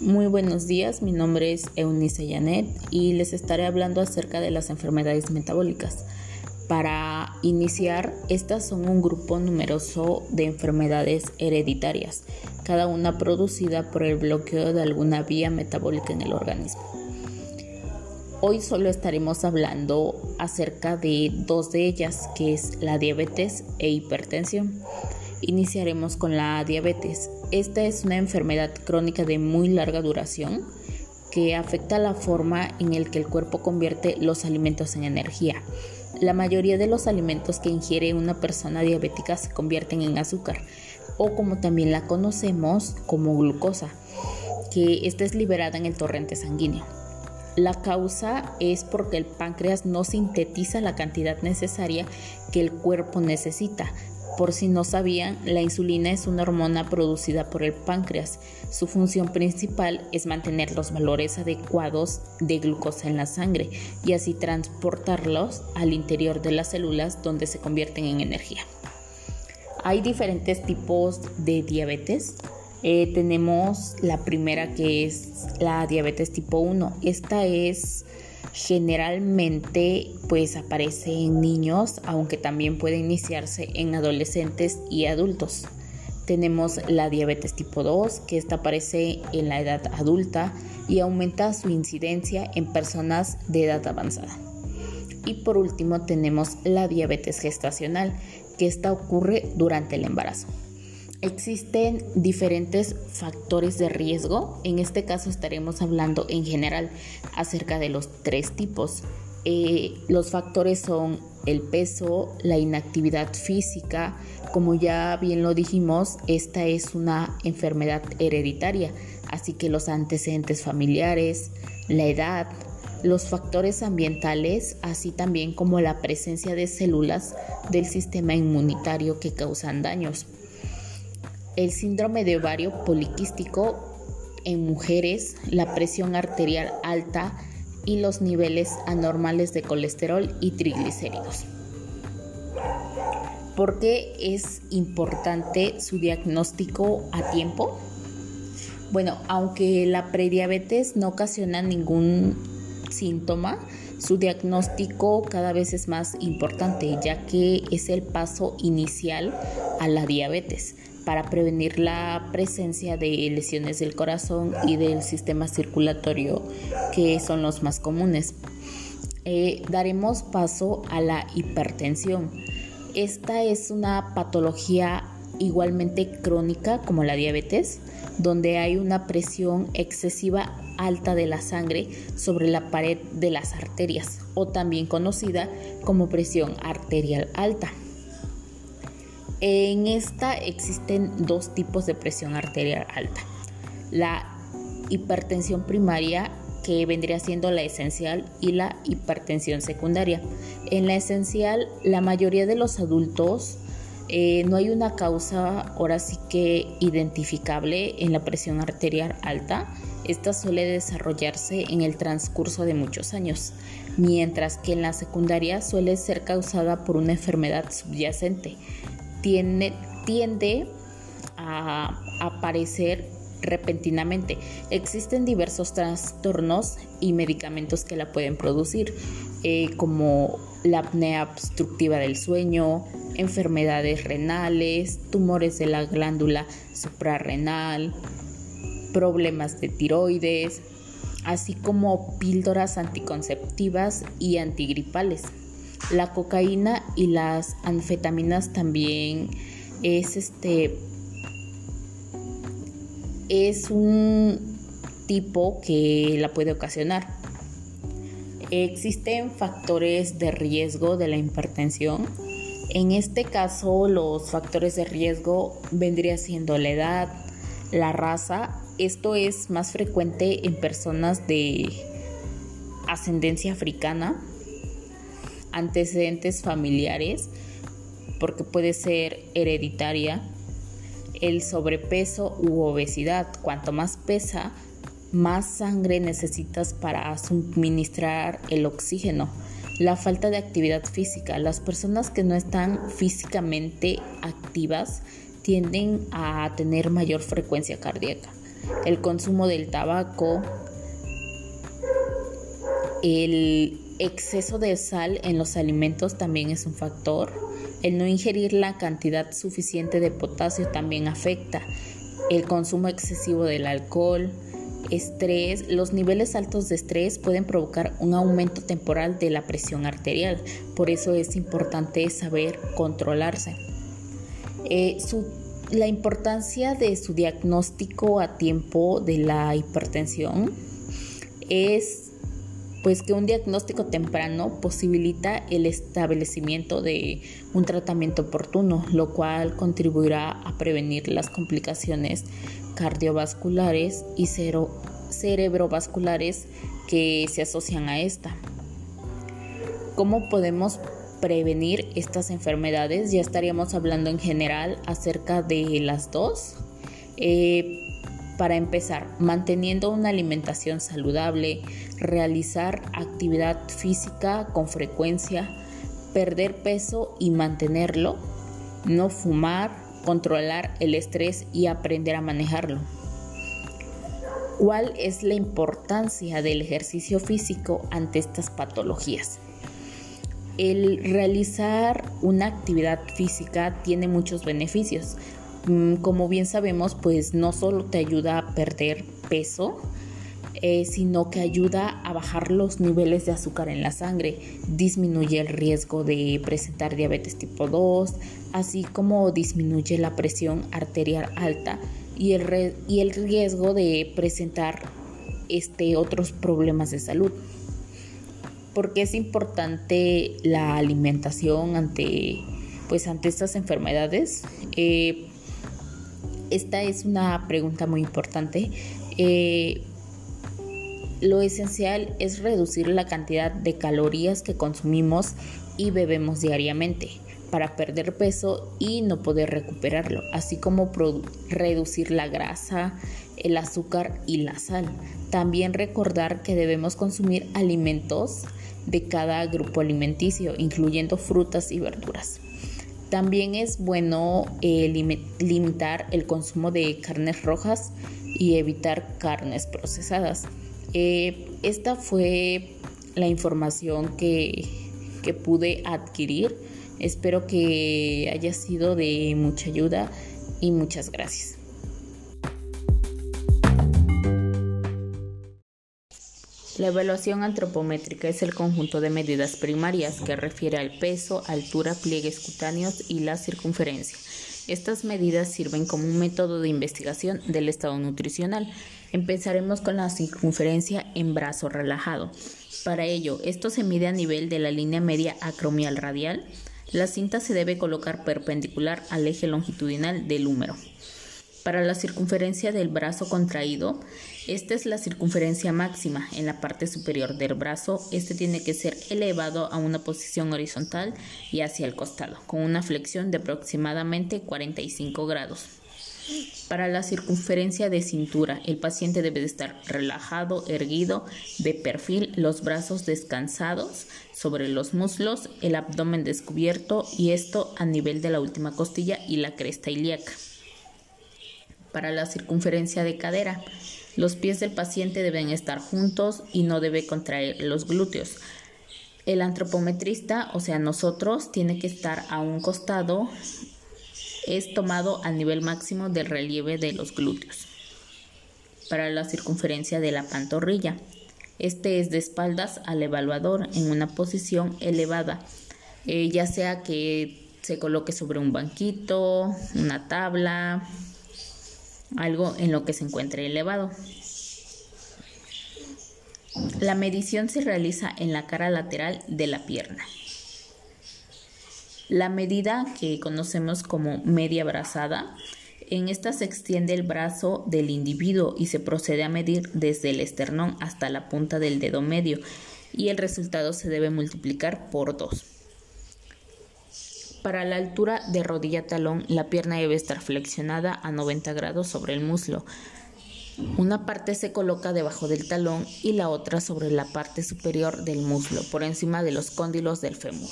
Muy buenos días, mi nombre es Eunice Janet y les estaré hablando acerca de las enfermedades metabólicas. Para iniciar, estas son un grupo numeroso de enfermedades hereditarias, cada una producida por el bloqueo de alguna vía metabólica en el organismo. Hoy solo estaremos hablando acerca de dos de ellas, que es la diabetes e hipertensión. Iniciaremos con la diabetes. Esta es una enfermedad crónica de muy larga duración que afecta la forma en el que el cuerpo convierte los alimentos en energía. La mayoría de los alimentos que ingiere una persona diabética se convierten en azúcar o como también la conocemos como glucosa, que esta es liberada en el torrente sanguíneo. La causa es porque el páncreas no sintetiza la cantidad necesaria que el cuerpo necesita, por si no sabían, la insulina es una hormona producida por el páncreas. Su función principal es mantener los valores adecuados de glucosa en la sangre y así transportarlos al interior de las células donde se convierten en energía. Hay diferentes tipos de diabetes. Eh, tenemos la primera que es la diabetes tipo 1. Esta es Generalmente pues aparece en niños, aunque también puede iniciarse en adolescentes y adultos. Tenemos la diabetes tipo 2, que esta aparece en la edad adulta y aumenta su incidencia en personas de edad avanzada. Y por último tenemos la diabetes gestacional, que esta ocurre durante el embarazo. Existen diferentes factores de riesgo. En este caso estaremos hablando en general acerca de los tres tipos. Eh, los factores son el peso, la inactividad física. Como ya bien lo dijimos, esta es una enfermedad hereditaria, así que los antecedentes familiares, la edad, los factores ambientales, así también como la presencia de células del sistema inmunitario que causan daños el síndrome de ovario poliquístico en mujeres, la presión arterial alta y los niveles anormales de colesterol y triglicéridos. ¿Por qué es importante su diagnóstico a tiempo? Bueno, aunque la prediabetes no ocasiona ningún síntoma, su diagnóstico cada vez es más importante ya que es el paso inicial a la diabetes para prevenir la presencia de lesiones del corazón y del sistema circulatorio que son los más comunes. Eh, daremos paso a la hipertensión. Esta es una patología igualmente crónica como la diabetes, donde hay una presión excesiva alta de la sangre sobre la pared de las arterias o también conocida como presión arterial alta. En esta existen dos tipos de presión arterial alta. La hipertensión primaria, que vendría siendo la esencial, y la hipertensión secundaria. En la esencial, la mayoría de los adultos eh, no hay una causa ahora sí que identificable en la presión arterial alta. Esta suele desarrollarse en el transcurso de muchos años, mientras que en la secundaria suele ser causada por una enfermedad subyacente tiende, a aparecer repentinamente. Existen diversos trastornos y medicamentos que la pueden producir, eh, como la apnea obstructiva del sueño, enfermedades renales, tumores de la glándula suprarrenal, problemas de tiroides, así como píldoras anticonceptivas y antigripales. La cocaína y las anfetaminas también es este es un tipo que la puede ocasionar. Existen factores de riesgo de la hipertensión. En este caso, los factores de riesgo vendría siendo la edad, la raza. Esto es más frecuente en personas de ascendencia africana antecedentes familiares, porque puede ser hereditaria, el sobrepeso u obesidad. Cuanto más pesa, más sangre necesitas para suministrar el oxígeno. La falta de actividad física. Las personas que no están físicamente activas tienden a tener mayor frecuencia cardíaca. el consumo del tabaco, el exceso de sal en los alimentos también es un factor. El no ingerir la cantidad suficiente de potasio también afecta. El consumo excesivo del alcohol, estrés, los niveles altos de estrés pueden provocar un aumento temporal de la presión arterial. Por eso es importante saber controlarse. Eh, la importancia de su diagnóstico a tiempo de la hipertensión es pues que un diagnóstico temprano posibilita el establecimiento de un tratamiento oportuno, lo cual contribuirá a prevenir las complicaciones cardiovasculares y cerebrovasculares que se asocian a esta. ¿Cómo podemos prevenir estas enfermedades? Ya estaríamos hablando en general acerca de las dos. Eh, para empezar, manteniendo una alimentación saludable, realizar actividad física con frecuencia, perder peso y mantenerlo, no fumar, controlar el estrés y aprender a manejarlo. ¿Cuál es la importancia del ejercicio físico ante estas patologías? El realizar una actividad física tiene muchos beneficios, como bien sabemos, pues no solo te ayuda a perder peso, eh, sino que ayuda a bajar los niveles de azúcar en la sangre, disminuye el riesgo de presentar diabetes tipo 2, así como disminuye la presión arterial alta y el, y el riesgo de presentar este, otros problemas de salud. Porque es importante la alimentación ante, pues, ante estas enfermedades? Eh, esta es una pregunta muy importante. Eh, lo esencial es reducir la cantidad de calorías que consumimos y bebemos diariamente para perder peso y no poder recuperarlo, así como reducir la grasa, el azúcar y la sal. También recordar que debemos consumir alimentos de cada grupo alimenticio, incluyendo frutas y verduras. También es bueno eh, limitar el consumo de carnes rojas y evitar carnes procesadas. Eh, esta fue la información que, que pude adquirir. Espero que haya sido de mucha ayuda y muchas gracias. La evaluación antropométrica es el conjunto de medidas primarias que refiere al peso, altura, pliegues cutáneos y la circunferencia. Estas medidas sirven como un método de investigación del estado nutricional. Empezaremos con la circunferencia en brazo relajado. Para ello, esto se mide a nivel de la línea media acromial radial. La cinta se debe colocar perpendicular al eje longitudinal del húmero. Para la circunferencia del brazo contraído, esta es la circunferencia máxima en la parte superior del brazo. Este tiene que ser elevado a una posición horizontal y hacia el costado, con una flexión de aproximadamente 45 grados. Para la circunferencia de cintura, el paciente debe de estar relajado, erguido, de perfil, los brazos descansados sobre los muslos, el abdomen descubierto y esto a nivel de la última costilla y la cresta ilíaca para la circunferencia de cadera. Los pies del paciente deben estar juntos y no debe contraer los glúteos. El antropometrista, o sea, nosotros, tiene que estar a un costado, es tomado al nivel máximo del relieve de los glúteos. Para la circunferencia de la pantorrilla, este es de espaldas al evaluador en una posición elevada, eh, ya sea que se coloque sobre un banquito, una tabla, algo en lo que se encuentre elevado. La medición se realiza en la cara lateral de la pierna. La medida que conocemos como media brazada, en esta se extiende el brazo del individuo y se procede a medir desde el esternón hasta la punta del dedo medio y el resultado se debe multiplicar por 2. Para la altura de rodilla talón, la pierna debe estar flexionada a 90 grados sobre el muslo. Una parte se coloca debajo del talón y la otra sobre la parte superior del muslo, por encima de los cóndilos del fémur.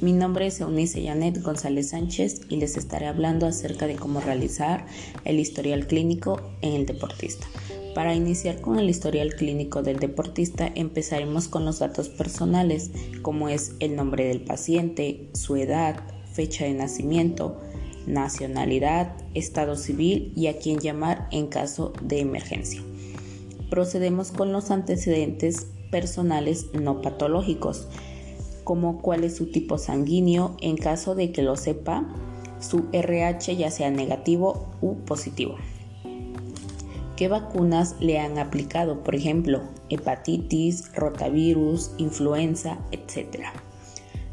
Mi nombre es Eunice Janet González Sánchez y les estaré hablando acerca de cómo realizar el historial clínico en el deportista. Para iniciar con el historial clínico del deportista empezaremos con los datos personales, como es el nombre del paciente, su edad, fecha de nacimiento, nacionalidad, estado civil y a quién llamar en caso de emergencia. Procedemos con los antecedentes personales no patológicos, como cuál es su tipo sanguíneo en caso de que lo sepa, su RH ya sea negativo u positivo. ¿Qué vacunas le han aplicado? Por ejemplo, hepatitis, rotavirus, influenza, etc.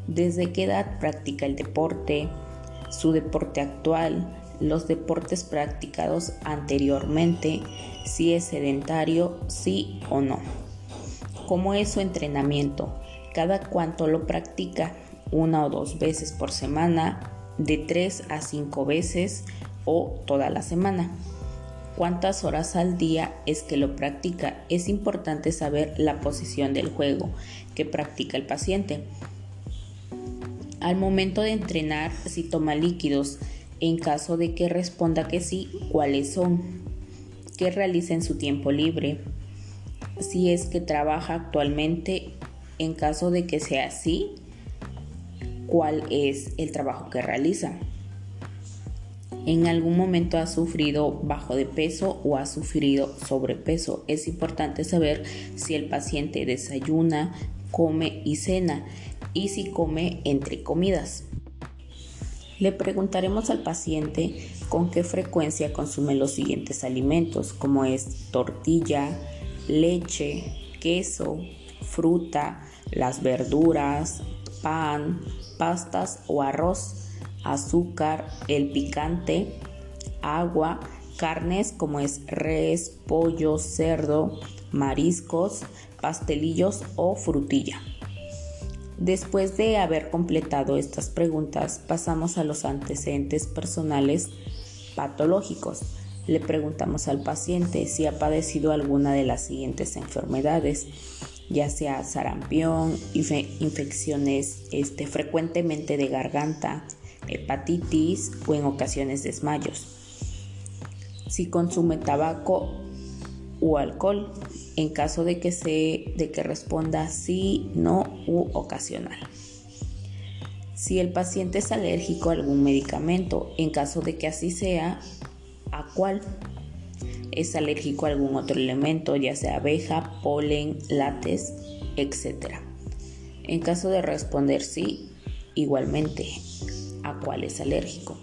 ¿Desde qué edad practica el deporte? Su deporte actual, los deportes practicados anteriormente, si es sedentario, sí o no. ¿Cómo es su entrenamiento? cada cuánto lo practica, una o dos veces por semana, de tres a cinco veces o toda la semana. ¿Cuántas horas al día es que lo practica? Es importante saber la posición del juego que practica el paciente. Al momento de entrenar, si toma líquidos, en caso de que responda que sí, ¿cuáles son? ¿Qué realiza en su tiempo libre? Si es que trabaja actualmente en caso de que sea así, cuál es el trabajo que realiza. En algún momento ha sufrido bajo de peso o ha sufrido sobrepeso. Es importante saber si el paciente desayuna, come y cena y si come entre comidas. Le preguntaremos al paciente con qué frecuencia consume los siguientes alimentos, como es tortilla, leche, queso, fruta, las verduras, pan, pastas o arroz, azúcar, el picante, agua, carnes como es res, pollo, cerdo, mariscos, pastelillos o frutilla. Después de haber completado estas preguntas, pasamos a los antecedentes personales patológicos. Le preguntamos al paciente si ha padecido alguna de las siguientes enfermedades ya sea sarampión, infecciones este, frecuentemente de garganta, hepatitis o en ocasiones desmayos. Si consume tabaco o alcohol, en caso de que, se, de que responda sí, no u ocasional. Si el paciente es alérgico a algún medicamento, en caso de que así sea, ¿a cuál? es alérgico a algún otro elemento, ya sea abeja, polen, látex, etc. En caso de responder sí, igualmente, ¿a cuál es alérgico?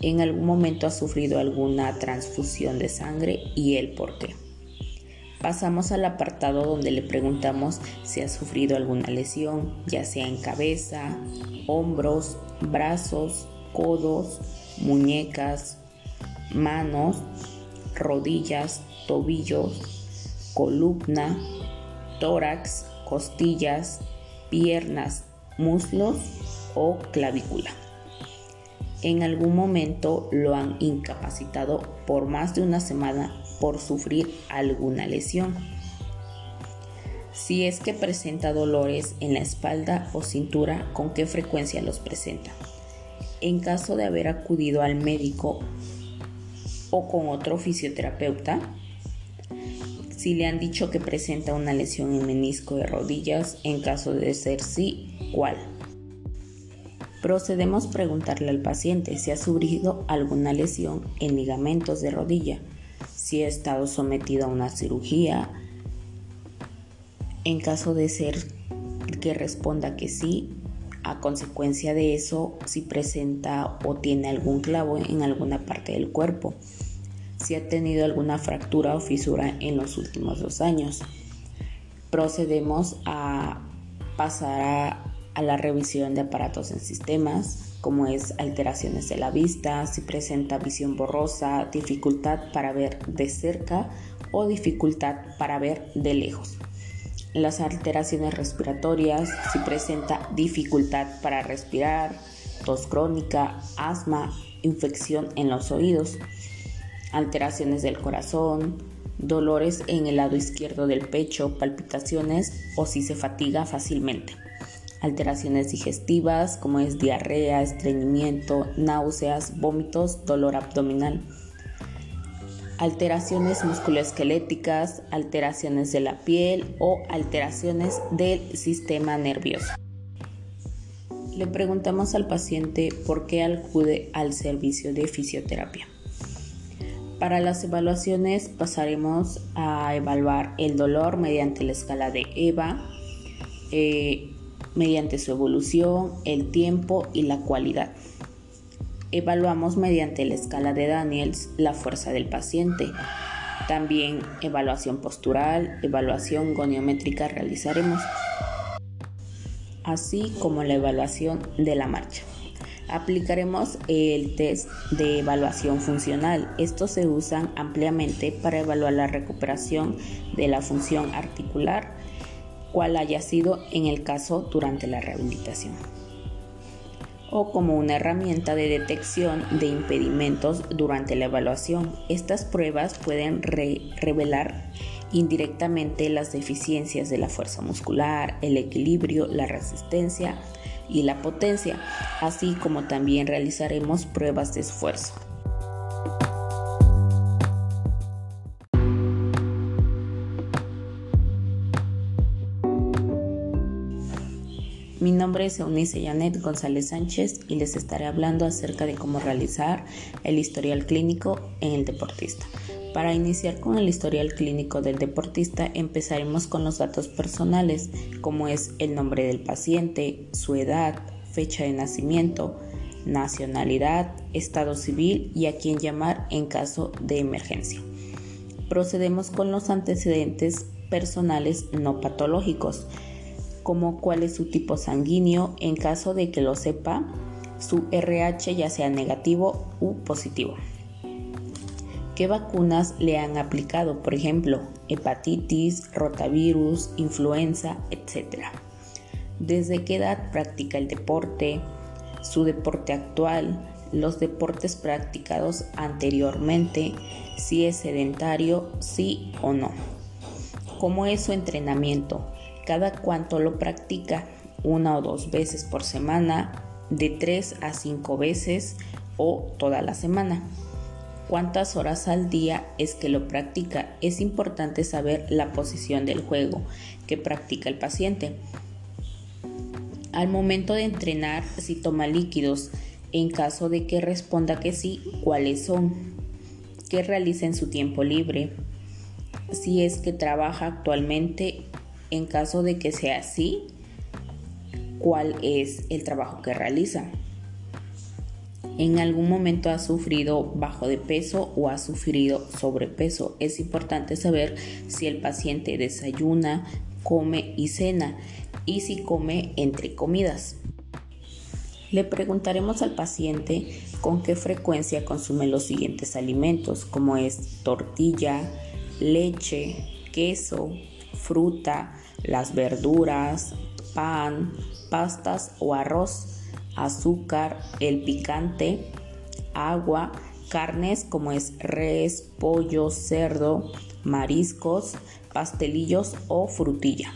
En algún momento ha sufrido alguna transfusión de sangre y el por qué. Pasamos al apartado donde le preguntamos si ha sufrido alguna lesión, ya sea en cabeza, hombros, brazos, codos, muñecas, manos rodillas, tobillos, columna, tórax, costillas, piernas, muslos o clavícula. En algún momento lo han incapacitado por más de una semana por sufrir alguna lesión. Si es que presenta dolores en la espalda o cintura, ¿con qué frecuencia los presenta? En caso de haber acudido al médico o con otro fisioterapeuta. Si le han dicho que presenta una lesión en menisco de rodillas, en caso de ser sí, ¿cuál? Procedemos a preguntarle al paciente si ha sufrido alguna lesión en ligamentos de rodilla, si ha estado sometido a una cirugía. En caso de ser que responda que sí, a consecuencia de eso, si presenta o tiene algún clavo en alguna parte del cuerpo si ha tenido alguna fractura o fisura en los últimos dos años. Procedemos a pasar a, la revisión de aparatos en sistemas, como es alteraciones de la vista, si presenta visión borrosa, dificultad para ver de cerca o dificultad para ver de lejos. Las alteraciones respiratorias, si presenta dificultad para respirar, tos crónica, asma, infección en los oídos alteraciones del corazón, dolores en el lado izquierdo del pecho, palpitaciones o si se fatiga fácilmente. Alteraciones digestivas como es diarrea, estreñimiento, náuseas, vómitos, dolor abdominal, alteraciones musculoesqueléticas, alteraciones de la piel o alteraciones del sistema nervioso. Le preguntamos al paciente por qué acude al servicio de fisioterapia. Para las evaluaciones pasaremos a evaluar el dolor mediante la escala de EVA, eh, mediante su evolución, el tiempo y la cualidad. Evaluamos mediante la escala de Daniels la fuerza del paciente. También evaluación postural, evaluación goniométrica realizaremos así como la evaluación de la marcha. Aplicaremos el test de evaluación funcional. Estos se usan ampliamente para evaluar la recuperación de la función articular, cual haya sido en el caso durante la rehabilitación o como una herramienta de detección de impedimentos durante la evaluación. Estas pruebas pueden revelar indirectamente las deficiencias de la fuerza muscular, el equilibrio, la resistencia y la potencia, así como también realizaremos pruebas de esfuerzo. Mi nombre es Eunice Janet González Sánchez y les estaré hablando acerca de cómo realizar el historial clínico en el deportista. Para iniciar con el historial clínico del deportista empezaremos con los datos personales, como es el nombre del paciente, su edad, fecha de nacimiento, nacionalidad, estado civil y a quién llamar en caso de emergencia. Procedemos con los antecedentes personales no patológicos, como cuál es su tipo sanguíneo en caso de que lo sepa, su RH ya sea negativo u positivo qué vacunas le han aplicado, por ejemplo, hepatitis, rotavirus, influenza, etc. Desde qué edad practica el deporte, su deporte actual, los deportes practicados anteriormente, si es sedentario, sí o no. ¿Cómo es su entrenamiento? ¿Cada cuánto lo practica? ¿Una o dos veces por semana? ¿De tres a cinco veces? ¿O toda la semana? cuántas horas al día es que lo practica. Es importante saber la posición del juego que practica el paciente. Al momento de entrenar, si toma líquidos, en caso de que responda que sí, cuáles son, qué realiza en su tiempo libre, si es que trabaja actualmente, en caso de que sea así, cuál es el trabajo que realiza en algún momento ha sufrido bajo de peso o ha sufrido sobrepeso. Es importante saber si el paciente desayuna, come y cena y si come entre comidas. Le preguntaremos al paciente con qué frecuencia consume los siguientes alimentos, como es tortilla, leche, queso, fruta, las verduras, pan, pastas o arroz azúcar, el picante, agua, carnes como es res, pollo, cerdo, mariscos, pastelillos o frutilla.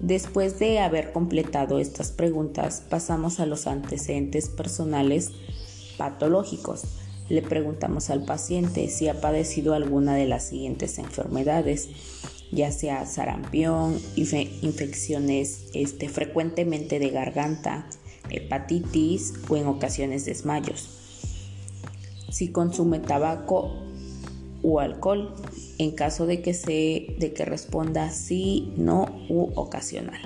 Después de haber completado estas preguntas, pasamos a los antecedentes personales patológicos. Le preguntamos al paciente si ha padecido alguna de las siguientes enfermedades, ya sea sarampión, infecciones este, frecuentemente de garganta, hepatitis o en ocasiones desmayos. Si consume tabaco o alcohol, en caso de que, se, de que responda sí, no u ocasional.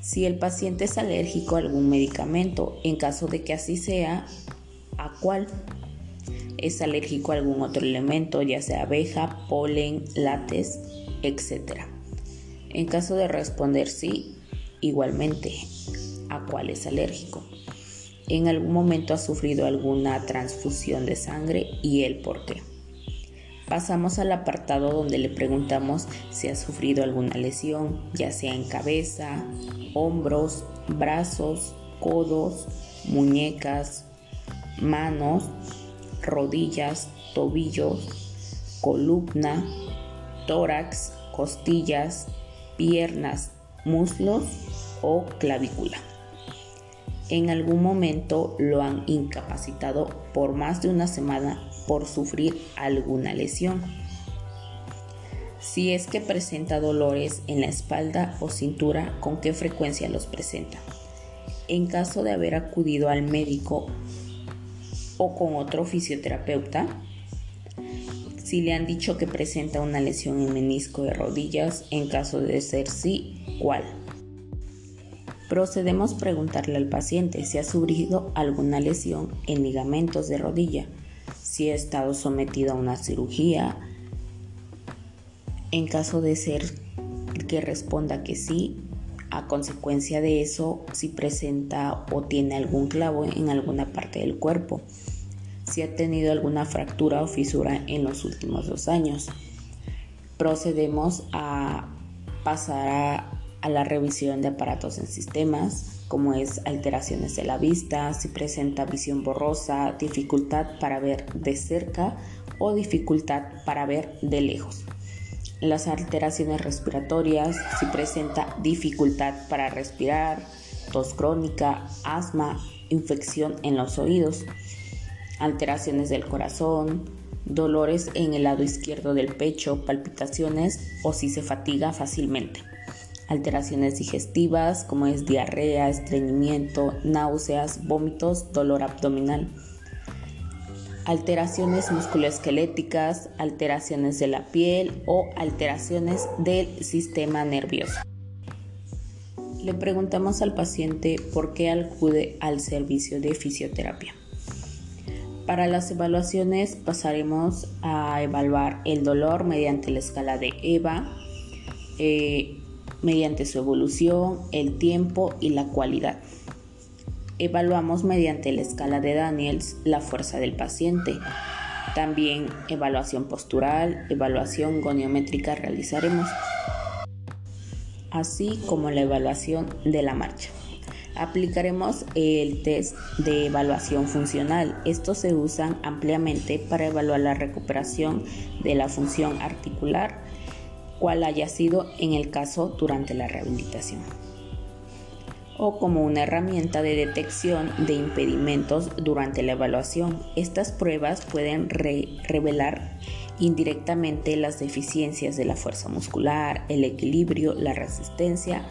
Si el paciente es alérgico a algún medicamento, en caso de que así sea, ¿a cuál? Es alérgico a algún otro elemento, ya sea abeja, polen, látex, etc. En caso de responder sí, igualmente, a cuál es alérgico. En algún momento ha sufrido alguna transfusión de sangre y el por qué. Pasamos al apartado donde le preguntamos si ha sufrido alguna lesión, ya sea en cabeza, hombros, brazos, codos, muñecas, manos, rodillas, tobillos, columna, tórax, costillas, piernas, muslos o clavícula. En algún momento lo han incapacitado por más de una semana por sufrir alguna lesión. Si es que presenta dolores en la espalda o cintura, ¿con qué frecuencia los presenta? En caso de haber acudido al médico o con otro fisioterapeuta, si le han dicho que presenta una lesión en menisco de rodillas, en caso de ser sí, ¿cuál? Procedemos a preguntarle al paciente si ha sufrido alguna lesión en ligamentos de rodilla, si ha estado sometido a una cirugía. En caso de ser que responda que sí, a consecuencia de eso, si presenta o tiene algún clavo en alguna parte del cuerpo, si ha tenido alguna fractura o fisura en los últimos dos años. Procedemos a pasar a la revisión de aparatos en sistemas, como es alteraciones de la vista, si presenta visión borrosa, dificultad para ver de cerca o dificultad para ver de lejos. Las alteraciones respiratorias, si presenta dificultad para respirar, tos crónica, asma, infección en los oídos, alteraciones del corazón, dolores en el lado izquierdo del pecho, palpitaciones o si se fatiga fácilmente alteraciones digestivas como es diarrea, estreñimiento, náuseas, vómitos, dolor abdominal, alteraciones musculoesqueléticas, alteraciones de la piel o alteraciones del sistema nervioso. Le preguntamos al paciente por qué acude al servicio de fisioterapia. Para las evaluaciones pasaremos a evaluar el dolor mediante la escala de EVA, eh, mediante su evolución, el tiempo y la cualidad. Evaluamos mediante la escala de Daniels la fuerza del paciente. También evaluación postural, evaluación goniométrica realizaremos, así como la evaluación de la marcha. Aplicaremos el test de evaluación funcional. Estos se usan ampliamente para evaluar la recuperación de la función articular cual haya sido en el caso durante la rehabilitación o como una herramienta de detección de impedimentos durante la evaluación. Estas pruebas pueden revelar indirectamente las deficiencias de la fuerza muscular, el equilibrio, la resistencia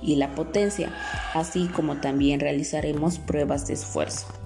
y la potencia, así como también realizaremos pruebas de esfuerzo.